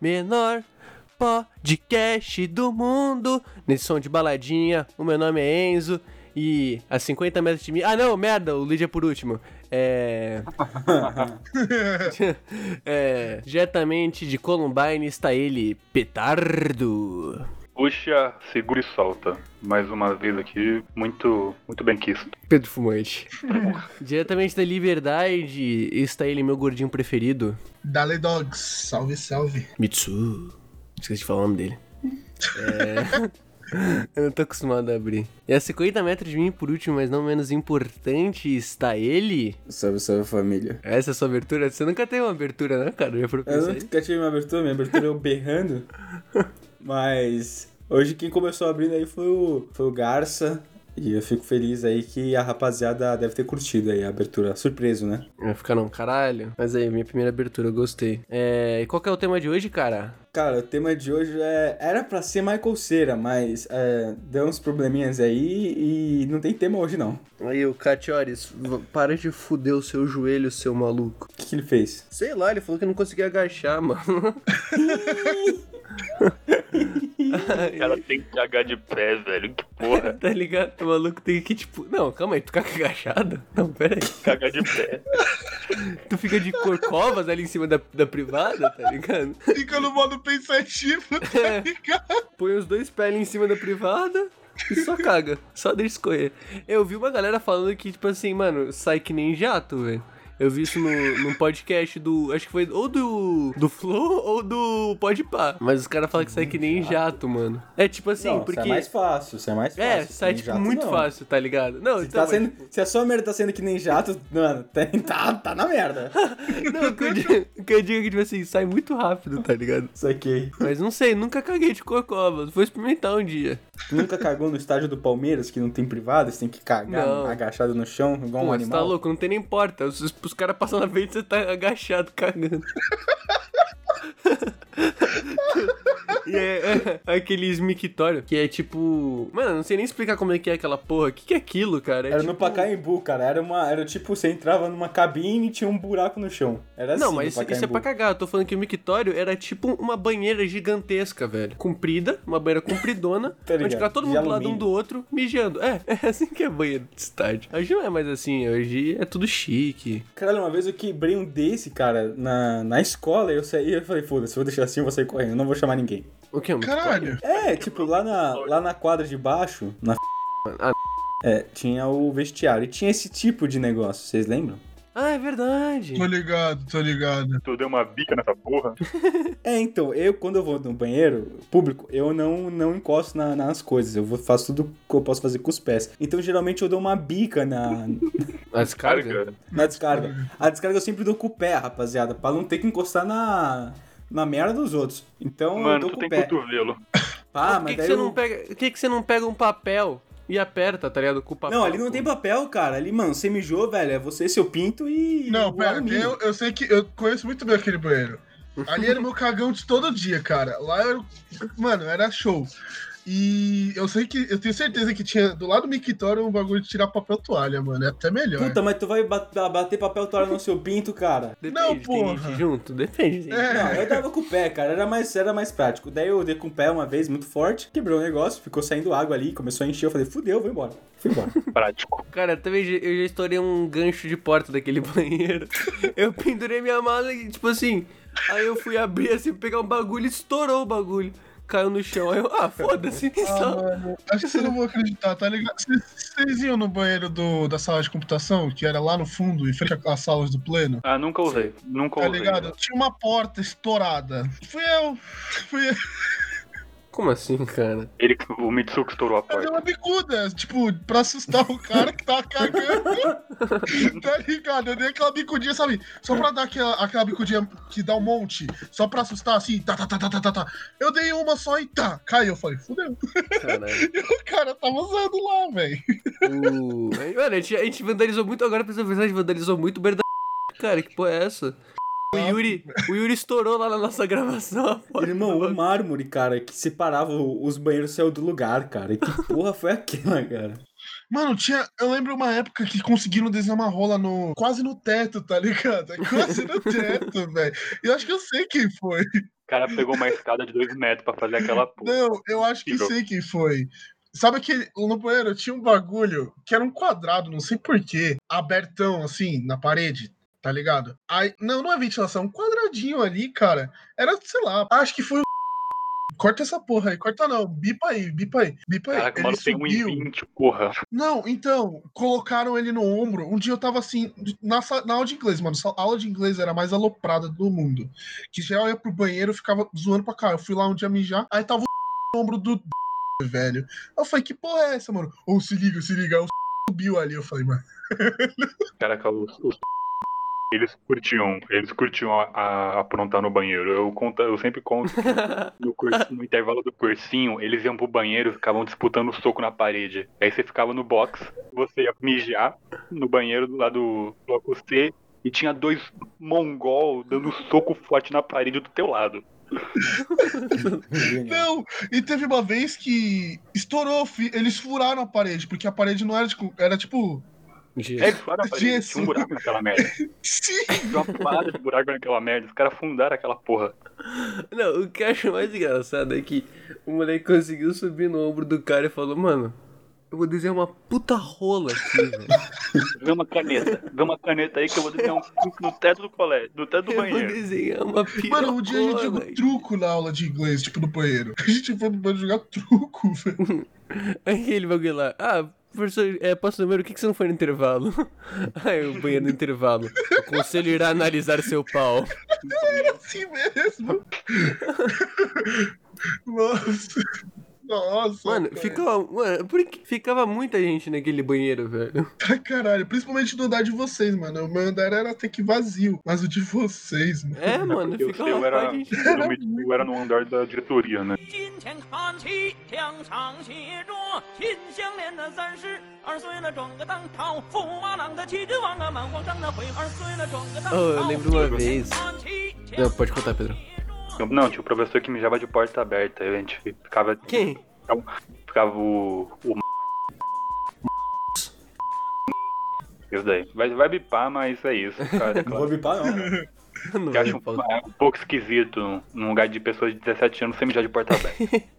menor podcast do mundo. Nesse som de baladinha, o meu nome é Enzo e a 50 metros de mim. Ah, não, merda, o Lídia por último. É. é. Diretamente de Columbine está ele, Petardo. Puxa, segura e solta. Mais uma vez aqui, muito, muito bem quisto. Pedro Fumante. Diretamente da Liberdade está ele, meu gordinho preferido. Dale Dogs, salve, salve. Mitsu. Esqueci de falar o nome dele. É... Eu não tô acostumado a abrir. E a 50 metros de mim, por último, mas não menos importante, está ele. Salve, salve família. Essa é a sua abertura? Você nunca teve uma abertura, né, cara? Já eu nunca tive uma abertura, minha abertura é eu berrando. Mas hoje quem começou abrindo aí foi o, foi o Garça. E eu fico feliz aí que a rapaziada deve ter curtido aí a abertura. Surpreso, né? Vai ficar não, caralho. Mas aí, minha primeira abertura, eu gostei. É... E qual que é o tema de hoje, cara? Cara, o tema de hoje é... era pra ser Michael Cera, mas é... deu uns probleminhas aí e não tem tema hoje, não. Aí, o Catiores, para de fuder o seu joelho, seu maluco. O que, que ele fez? Sei lá, ele falou que não conseguia agachar, mano. O cara tem que cagar de pé, velho. Que porra. tá ligado? O maluco tem que, tipo. Não, calma aí, tu caga agachado? Não, pera aí. Cagar de pé. tu fica de corcovas ali em cima da, da privada, tá ligado? Fica no modo pensativo, tá ligado? Põe os dois pés ali em cima da privada. E só caga, só deixa escorrer. Eu vi uma galera falando que, tipo assim, mano, sai que nem jato, velho. Eu vi isso no, num podcast do. Acho que foi ou do. Do Flow ou do Podpah. Mas os caras falam que sai que nem jato, mano. É tipo assim, não, porque. Isso é mais fácil, isso é mais fácil. É, sai tipo jato, muito não. fácil, tá ligado? Não, Se, então. tá sendo, se a sua merda tá sendo que nem jato, mano, tá, tá na merda. Não, o que eu digo, que eu digo é que, tipo assim, sai muito rápido, tá ligado? Isso aqui. Mas não sei, nunca caguei de corcovas. Vou experimentar um dia. Tu nunca cagou no estádio do Palmeiras, que não tem privado, você tem que cagar Não. agachado no chão, igual um Pô, você animal? tá louco, não tem nem porta. Os, os caras passam na frente você tá agachado, cagando. e é, é aqueles mictório que é tipo. Mano, não sei nem explicar como é que é aquela porra. O que, que é aquilo, cara? É Era tipo... no Pacaembu, cara. Era uma. Era tipo, você entrava numa cabine e tinha um buraco no chão. Era assim. Não, mas isso, é pra cagar. Eu tô falando que o mictório era tipo uma banheira gigantesca, velho. Comprida, uma banheira compridona, Tá onde ficava todo mundo do lado um do outro, mijando. É, é assim que é banheiro de estádio. Hoje não é mais assim, hoje é tudo chique. Caralho, uma vez eu quebrei um desse, cara, na, na escola. Eu saí e eu falei, foda-se, vou deixar assim, eu vou sair correndo, não vou chamar ninguém. O que? Um Caralho. É, tipo, lá na, lá na quadra de baixo, na. Ah. É, tinha o vestiário. E tinha esse tipo de negócio, vocês lembram? Ah, é verdade. Tô ligado, tô ligado. Tu deu uma bica nessa porra. É, então, eu, quando eu vou no banheiro público, eu não, não encosto na- nas coisas. Eu vou, faço tudo que eu posso fazer com os pés. Então, geralmente, eu dou uma bica na, A descarga? Carga. na descarga. A descarga eu sempre dou com o pé, rapaziada, pra não ter que encostar na, na merda dos outros. Então, eu Mano, dou tu com tem o pé. cotovelo. Ah, Por que, mas que daí você eu... não pega. Por que, que você não pega um papel e aperta, tá ligado? Com o papel. Não, ali não tem papel, cara. Ali, mano, você mijou, velho. É você, seu pinto e. Não, o pera, alumínio. eu, eu sei que eu conheço muito bem aquele banheiro. Ali era meu cagão de todo dia, cara. Lá era. Mano, era show. E eu sei que. Eu tenho certeza que tinha do lado do mictório um bagulho de tirar papel toalha, mano. É até melhor. Puta, mas tu vai bat- bater papel toalha no seu pinto, cara. Depende, Não, tem porra. gente junto? Depende. tem É. Não, eu dava com o pé, cara. Era mais, era mais prático. Daí eu dei com o pé uma vez, muito forte, quebrou o negócio, ficou saindo água ali, começou a encher. Eu falei, fudeu, vou embora. Fui embora. Prático. Cara, também já- eu já estourei um gancho de porta daquele banheiro. Eu pendurei minha mala e, tipo assim. Aí eu fui abrir assim, pegar um bagulho e estourou o bagulho. Caiu no chão. Aí eu, ah, foda-se. Ah, só- mano, acho que você não vai acreditar, tá ligado? Vocês- iam no banheiro do, da sala de computação, que era lá no fundo, em frente às salas do pleno? Ah, nunca usei. Nunca Tá usei. ligado? Tinha uma porta estourada. Fui eu. Fui eu. Como assim, cara? Ele, o Mitsuko estourou a Eu dei porta. uma bicuda, tipo, pra assustar o cara que tava cagando. tá ligado? Eu dei aquela bicudinha, sabe? Só pra dar aquela, aquela bicudinha que dá um monte. Só pra assustar assim, tá, tá, tá, tá, tá, tá, tá. Eu dei uma só e tá, caiu. Eu falei, fudeu. Caralho. E o cara tava usando lá, velho. Aí, Mano, a gente, a gente vandalizou muito agora, pensando a gente vandalizou muito o Berda. Cara, que porra é essa? O Yuri, o Yuri estourou lá na nossa gravação. Irmão, o mármore, cara, que separava os banheiros saiu do lugar, cara. E que porra foi aquela, cara? Mano, tinha. Eu lembro uma época que conseguiram desenhar uma rola no. Quase no teto, tá ligado? É Quase no teto, velho. Eu acho que eu sei quem foi. O cara pegou uma escada de dois metros pra fazer aquela porra. Não, eu acho que Tirou. sei quem foi. Sabe que no banheiro tinha um bagulho que era um quadrado, não sei porquê, abertão assim, na parede, tá ligado? Aí, não, não é ventilação, um quadradinho ali, cara. Era, sei lá, acho que foi o. Corta essa porra aí, corta não, bipa aí, bipa aí, bipa aí. Caraca, o Ele mano tem subiu. 1,20, porra. Não, então, colocaram ele no ombro. Um dia eu tava assim, na, na aula de inglês, mano. A aula de inglês era a mais aloprada do mundo. Que já eu ia pro banheiro ficava zoando pra cá. Eu fui lá um dia mijar, aí tava o no ombro do velho. Eu falei, que porra é essa, mano? Ou se liga, se liga. Aí o subiu ali. Eu falei, mano. Caraca, os, os eles curtiam, eles curtiam a, a aprontar no banheiro. Eu, conto, eu sempre conto que no, curso- no intervalo do cursinho, eles iam pro banheiro e ficavam disputando soco na parede. Aí você ficava no box, você ia mijar no banheiro do lado do bloco C e tinha dois mongol dando soco forte na parede do teu lado. Não! E teve uma vez que estourou, eles furaram a parede, porque a parede não era tipo. Era tipo. É, parede, Jesus. tinha um buraco naquela merda. Sim! Tinha uma parada de buraco naquela merda. Os caras fundaram aquela porra. Não, o que eu acho mais engraçado é que o moleque conseguiu subir no ombro do cara e falou, mano, eu vou desenhar uma puta rola aqui, velho. Vê uma caneta. Vê uma caneta aí que eu vou desenhar um truque no teto do colégio, no teto do Eu vou banheiro. desenhar uma pirocona. Mano, um dia a gente jogou truco na aula de inglês, tipo, no banheiro. A gente foi pro banheiro jogar truco, velho. Aquele bagulho lá. Ah, professor, é, posso número, o que, que você não foi no intervalo? Aí o banheiro no intervalo. O conselho irá analisar seu pau. assim mesmo. Nossa. Nossa. Mano, cara. ficava. Mano, por que ficava muita gente naquele banheiro, velho? Pra caralho. Principalmente no andar de vocês, mano. O meu andar era até que vazio. Mas o de vocês, mano. É, mano, Porque o ficava seu uma era, pá de gente. no mid- era no andar da diretoria, né? 今天看齐，墙上写着“秦香莲的三十二岁了，转个当朝，驸马郎的齐君王啊，满皇上的回二岁了，转个当朝。” Oh, eu lembro uma vez. 看齐， Não, pode contar, Pedro. Não, tinha o professor que mijava de porta aberta. A gente ficava. Quem? Ficava o. o isso daí. Vai, vai bipar, mas é isso, cara. Não vou bipar, não. Não, Eu acho não um, é um pouco esquisito num lugar de pessoas de 17 anos sem mijar de porta aberta.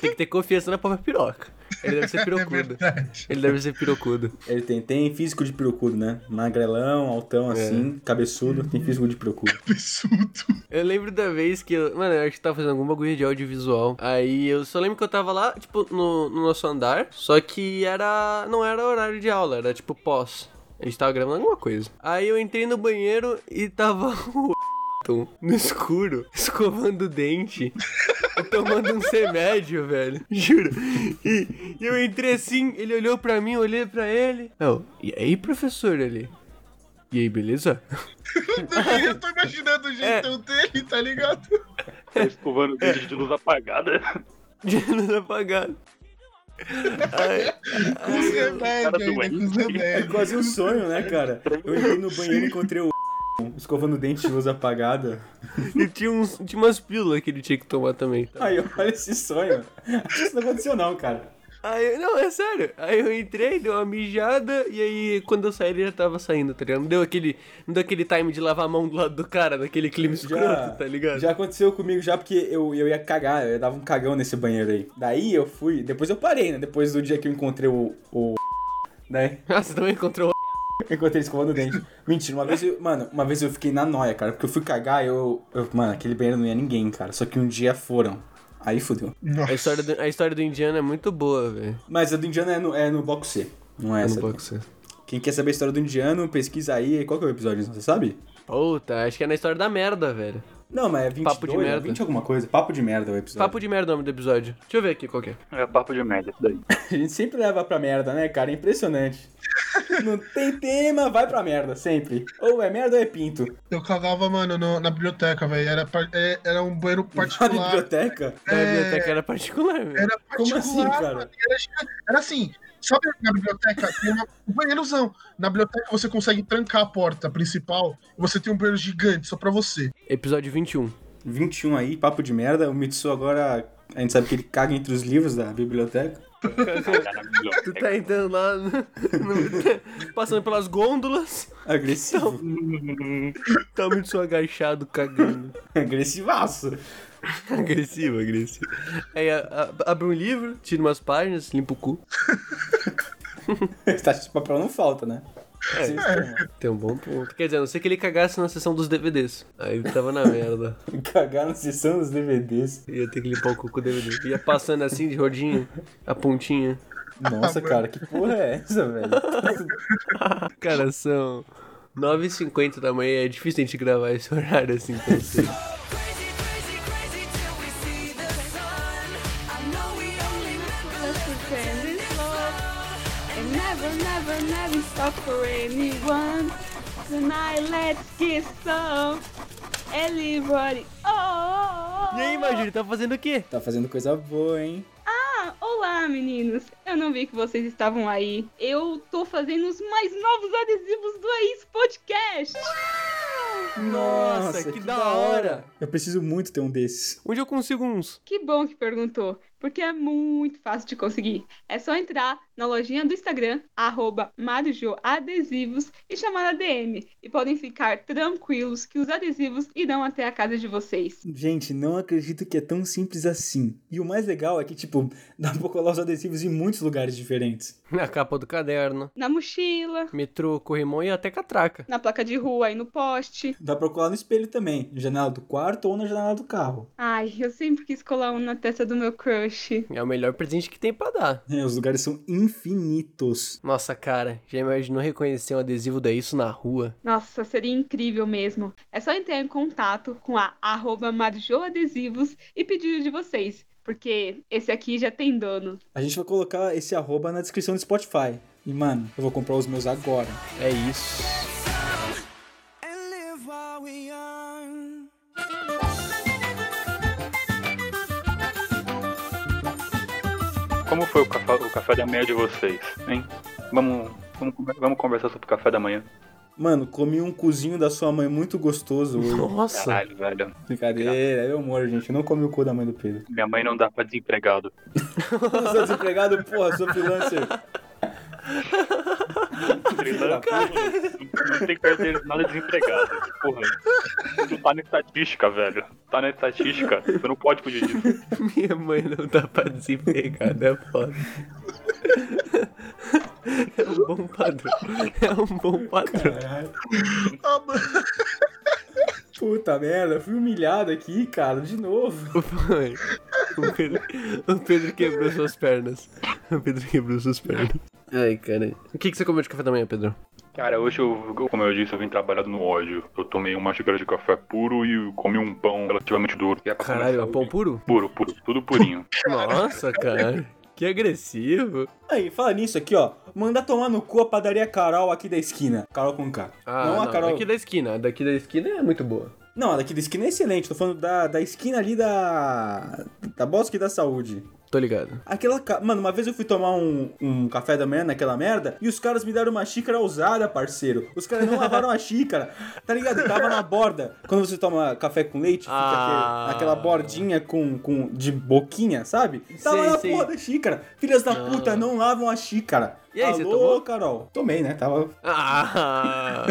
Tem que ter confiança na própria piroca. Ele deve ser É pirocudo. verdade. Ele deve ser pirocudo. Ele tem, tem físico de pirocudo, né? Magrelão, altão assim, cabeçudo, tem físico de pirocudo. Absurdo. Eu lembro da vez que eu. Mano, eu acho que tava fazendo algum bagulho de audiovisual. Aí eu só lembro que eu tava lá, tipo, no, no nosso andar. Só que era. Não era horário de aula, era tipo pós. A gente tava gravando alguma coisa. Aí eu entrei no banheiro e tava o. No escuro, escovando o dente tomando um remédio, velho. Juro. E, e eu entrei assim, ele olhou pra mim, eu olhei pra ele. Eu, e aí, professor, ele? E aí, beleza? Eu tô imaginando o jeitão dele, tá ligado? Tá escovando o dedo de luz apagada. De luz apagada. Com os remédios cara ainda, doente. com os É quase um sonho, né, cara? Eu entrei no banheiro e encontrei o escovando o dente de luz apagada. e tinha, uns, tinha umas pílulas que ele tinha que tomar também. Tá? Aí, olha esse sonho. Acho que isso não aconteceu, não, cara. Aí, não, é sério. Aí eu entrei, deu uma mijada, e aí quando eu saí ele já tava saindo, tá ligado? Não deu aquele, não deu aquele time de lavar a mão do lado do cara, naquele clima escroto, tá ligado? já aconteceu comigo já porque eu, eu ia cagar, eu dava um cagão nesse banheiro aí. Daí eu fui, depois eu parei, né? Depois do dia que eu encontrei o. o daí Ah, você também encontrou eu encontrei escovando o dente. Mentira, uma vez eu, mano, uma vez eu fiquei na noia, cara, porque eu fui cagar eu, eu. Mano, aquele banheiro não ia ninguém, cara. Só que um dia foram. Aí fudeu. A história, do, a história do indiano é muito boa, velho. Mas a do indiano é no, é no bloco C. Não é Eu essa. não posso ser. Quem quer saber a história do indiano, pesquisa aí. Qual que é o episódio, você sabe? Puta, acho que é na história da merda, velho. Não, mas é 22, Papo de é merda. 20 alguma coisa. Papo de merda é o episódio. Papo de merda o nome do episódio. Deixa eu ver aqui qual que é. É papo de merda isso daí. A gente sempre leva pra merda, né, cara? É impressionante. Não tem tema, vai pra merda, sempre. Ou é merda ou é pinto. Eu cagava, mano, no- na biblioteca, velho. Era, é- era um banheiro Na particular. biblioteca? Da biblioteca era particular, velho. Era Como particular, assim, cara? mano, Era, era assim, sabe na biblioteca tem uma, um banheirozão. Na biblioteca você consegue trancar a porta principal e você tem um banheiro gigante só pra você. Episódio 21. 21 aí, papo de merda. O Mitsu agora, a gente sabe que ele caga entre os livros da biblioteca. Tu tá entrando lá, no- no- passando pelas gôndolas, Agressivo. tá muito só agachado, cagando. Agressivaço. Agressivo, agressivo. Aí a- a- abre um livro, tira umas páginas, limpa o cu. Taxa de papel não falta, né? Sim, Tem um bom ponto. Quer dizer, a não ser que ele cagasse na sessão dos DVDs. Aí ele tava na merda. Cagar na sessão dos DVDs. Ia ter que limpar o cu com o DVD. Ia passando assim de rodinha, a pontinha. Nossa, cara, que porra é essa, velho? Cara, são 9h50 da manhã. É difícil a gente gravar esse horário assim tão cedo. Stop for anyone. Tonight, let's get some. Everybody, oh! E aí, Magiri, tá fazendo o quê? Tá fazendo coisa boa, hein? Ah, olá, meninos. Eu não vi que vocês estavam aí. Eu tô fazendo os mais novos adesivos do AIS Podcast. Nossa, que da hora. Eu preciso muito ter um desses. Onde eu consigo uns? Que bom que perguntou, porque é muito fácil de conseguir. É só entrar na lojinha do Instagram, arroba Adesivos, e chamar a DM. E podem ficar tranquilos que os adesivos irão até a casa de vocês. Gente, não acredito que é tão simples assim. E o mais legal é que, tipo, dá pra colar os adesivos em muitos lugares diferentes. Na capa do caderno, Na mochila, metrô, corrimão e até catraca. na placa de rua e no poste. Dá pra colar no espelho também, na janela do quarto ou na janela do carro. Ai, eu sempre quis colar um na testa do meu crush. É o melhor presente que tem pra dar. É, os lugares são infinitos. Nossa, cara, já imaginou reconhecer um adesivo da Isso na rua? Nossa, seria incrível mesmo. É só entrar em contato com a arroba Marjoadesivos e pedir o de vocês, porque esse aqui já tem dono. A gente vai colocar esse arroba na descrição do Spotify. E, mano, eu vou comprar os meus agora. É isso. Como foi o café, o café da manhã de vocês, hein? Vamos, vamos, vamos conversar sobre o café da manhã. Mano, comi um cozinho da sua mãe muito gostoso hoje. Nossa. Caralho, velho. Brincadeira, é meu amor, gente. Eu não comi o cu da mãe do Pedro. Minha mãe não dá pra desempregado. Eu sou desempregado, porra, sou freelancer. Não tem carteira nada desempregado. Porra. Tu tá na estatística, velho. Tá na estatística. Você não pode fugir disso. Minha mãe não dá pra desempregar, é foda. É um bom padrão. É um bom padrão. Puta merda, fui humilhado aqui, cara, de novo. Foi. O Pedro, o Pedro quebrou suas pernas. O Pedro quebrou suas pernas. Ai, cara. O que, que você comeu de café da manhã, Pedro? Cara, hoje, eu, como eu disse, eu vim trabalhado no ódio. Eu tomei uma xícara de café puro e comi um pão relativamente duro. E é Caralho, é pão puro? Puro, puro. Tudo purinho. Nossa, cara. Que agressivo. Aí, fala nisso aqui, ó. Manda tomar no cu a padaria Carol aqui da esquina. Carol com K. Ah, não não, a Carol. daqui da esquina. A Daqui da esquina é muito boa. Não, a daqui da esquina é excelente. Tô falando da, da esquina ali da. Da Bosque da Saúde. Tô ligado. Aquela. ca- Mano, uma vez eu fui tomar um, um café da manhã naquela merda e os caras me deram uma xícara usada, parceiro. Os caras não lavaram a xícara. Tá ligado? Tava na borda. Quando você toma café com leite, fica Ah. aquele- aquela bordinha com, com, de boquinha, sabe? Tava Sei, na sei. porra da xícara. Filhas da Não. puta, não lavam a xícara. E aí, Alô, você tomou? Carol? Tomei, né? Tava. Ah!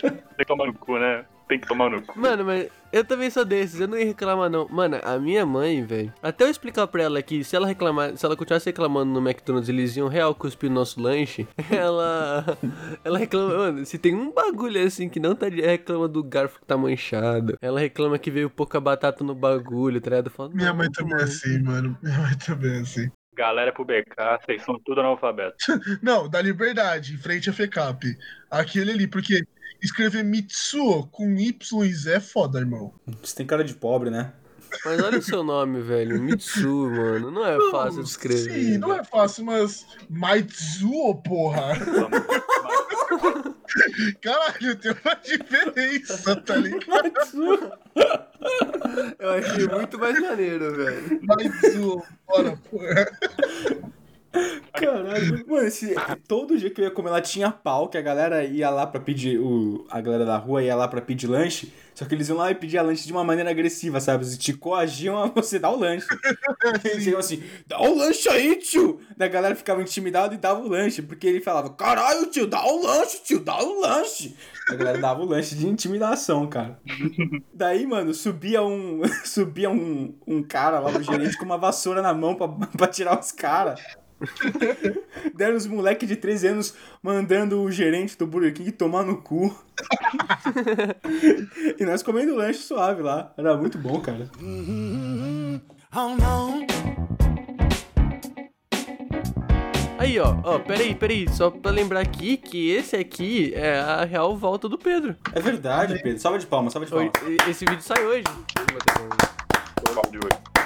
Tem que tomar no cu, né? Tem que tomar no cu. Mano, mas eu também sou desses, eu não ia reclamar não. Mano, a minha mãe, velho, até eu explicar pra ela que se ela reclamar, se ela continuasse reclamando no McDonald's, eles iam real cuspir no nosso lanche, ela ela reclama, mano, se tem um bagulho assim que não tá de reclama do garfo que tá manchado. Ela reclama que veio pouca batata no bagulho, tá ligado? Fala, Minha "Não, mãe também é mãe." assim, mano. Minha mãe também é assim. Galera pro BK, vocês são tudo analfabetos. Não, da Liberdade, em frente à FECAP. Aquele ali, porque escrever Mitsuo com Y e Z é foda, irmão. Você tem cara de pobre, né? Mas olha o seu nome, velho, Mitsu, mano, não é fácil de escrever. Sim, não é fácil, mas. Mitsuo, porra! Caralho, tem uma diferença, tá ligado? Eu achei muito mais maneiro, velho. Mitsuo, bora, porra. Caralho. Mano, esse, todo dia que eu ia comer lá tinha pau, que a galera ia lá pra pedir. O, a galera da rua ia lá pra pedir lanche. Só que eles iam lá e pediam lanche de uma maneira agressiva, sabe? Eles te coagiam a você dar o lanche. Eles iam assim, dá o lanche aí, tio! Da galera ficava intimidada e dava o lanche. Porque ele falava, caralho, tio, dá o lanche, tio, dá o lanche. A galera dava o lanche de intimidação, cara. Daí, mano, subia um. subia um, um cara lá, o gerente, com uma vassoura na mão pra, pra tirar os caras. Deram os moleques de 13 anos mandando o gerente do Burger King tomar no cu. e nós comendo lanche suave lá. Era muito bom, cara. Oh no. Aí, ó, ó, peraí, peraí, só pra lembrar aqui que esse aqui é a real volta do Pedro. É verdade, Pedro. Salva de palmas, salva de palmas. Esse vídeo sai hoje. Qual de hoje?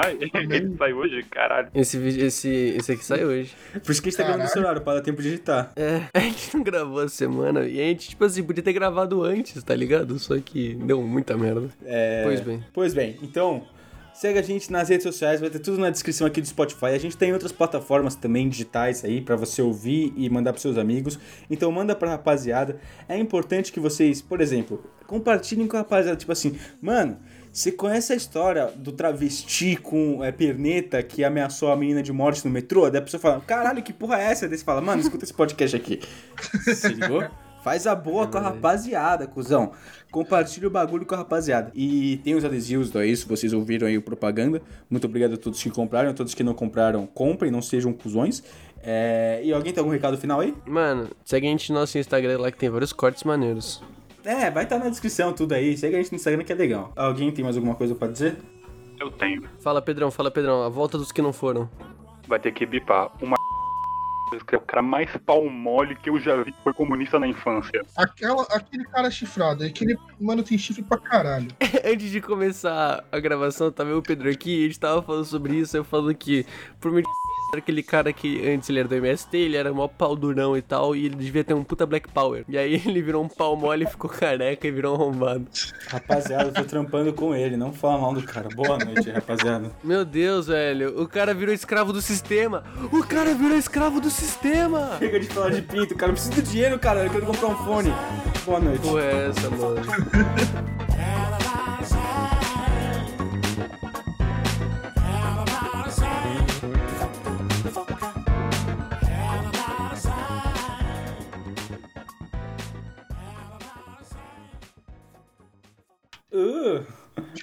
Ai, ele sai hoje? Caralho. Esse, vídeo, esse, esse aqui sai hoje. Por isso que a gente tá gravando no celular, para dar tempo de editar. É, a gente não gravou a semana e a gente, tipo assim, podia ter gravado antes, tá ligado? Só que deu muita merda. É... Pois bem. Pois bem, então. Segue a gente nas redes sociais, vai ter tudo na descrição aqui do Spotify. A gente tem outras plataformas também digitais aí pra você ouvir e mandar pros seus amigos. Então manda pra rapaziada. É importante que vocês, por exemplo, compartilhem com a rapaziada, tipo assim, mano, você conhece a história do travesti com é, perneta que ameaçou a menina de morte no metrô? Daí a pessoa fala, caralho, que porra é essa? Daí você fala, mano, escuta esse podcast aqui. Se ligou? Faz a boa com a rapaziada, cuzão. Compartilha o bagulho com a rapaziada. E tem os adesivos É Isso, vocês ouviram aí o propaganda. Muito obrigado a todos que compraram, a todos que não compraram, comprem, não sejam cuzões. É, E alguém tem algum recado final aí? Mano, segue a gente no nosso Instagram lá que tem vários cortes maneiros. É, vai estar na descrição tudo aí. Segue a gente no Instagram que é legal. Alguém tem mais alguma coisa pra dizer? Eu tenho. Fala, Pedrão, fala, Pedrão, a volta dos que não foram. Vai ter que bipar. Uma que é o cara mais pau mole que eu já vi que foi comunista na infância. Aquela, aquele cara chifrado, aquele mano tem chifre pra caralho. Antes de começar a gravação, tava eu e o Pedro aqui e a gente tava falando sobre isso. Eu falo que, por mim, aquele cara que antes ele era do MST, ele era mó pau durão e tal, e ele devia ter um puta Black Power. E aí ele virou um pau mole, ficou careca e virou um arrombado. Rapaziada, eu tô trampando com ele. Não fala mal do cara. Boa noite, rapaziada. Meu Deus, velho, o cara virou escravo do sistema. O cara virou escravo do sistema. Chega de falar de pinto, cara. Eu preciso de dinheiro, cara. Eu quero comprar um fone. Boa noite. Porra, é essa, mano?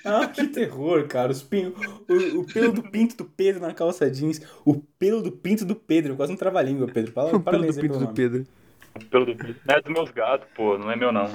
Ah, que terror, cara. Os pin... o, o pelo do pinto do Pedro na calça jeans. O pelo do pinto do Pedro. Quase um trava-língua, Pedro. Fala- O pelo do pinto pelo do. Pedro. Pelo do... Não é dos meus gatos, pô, não é meu não.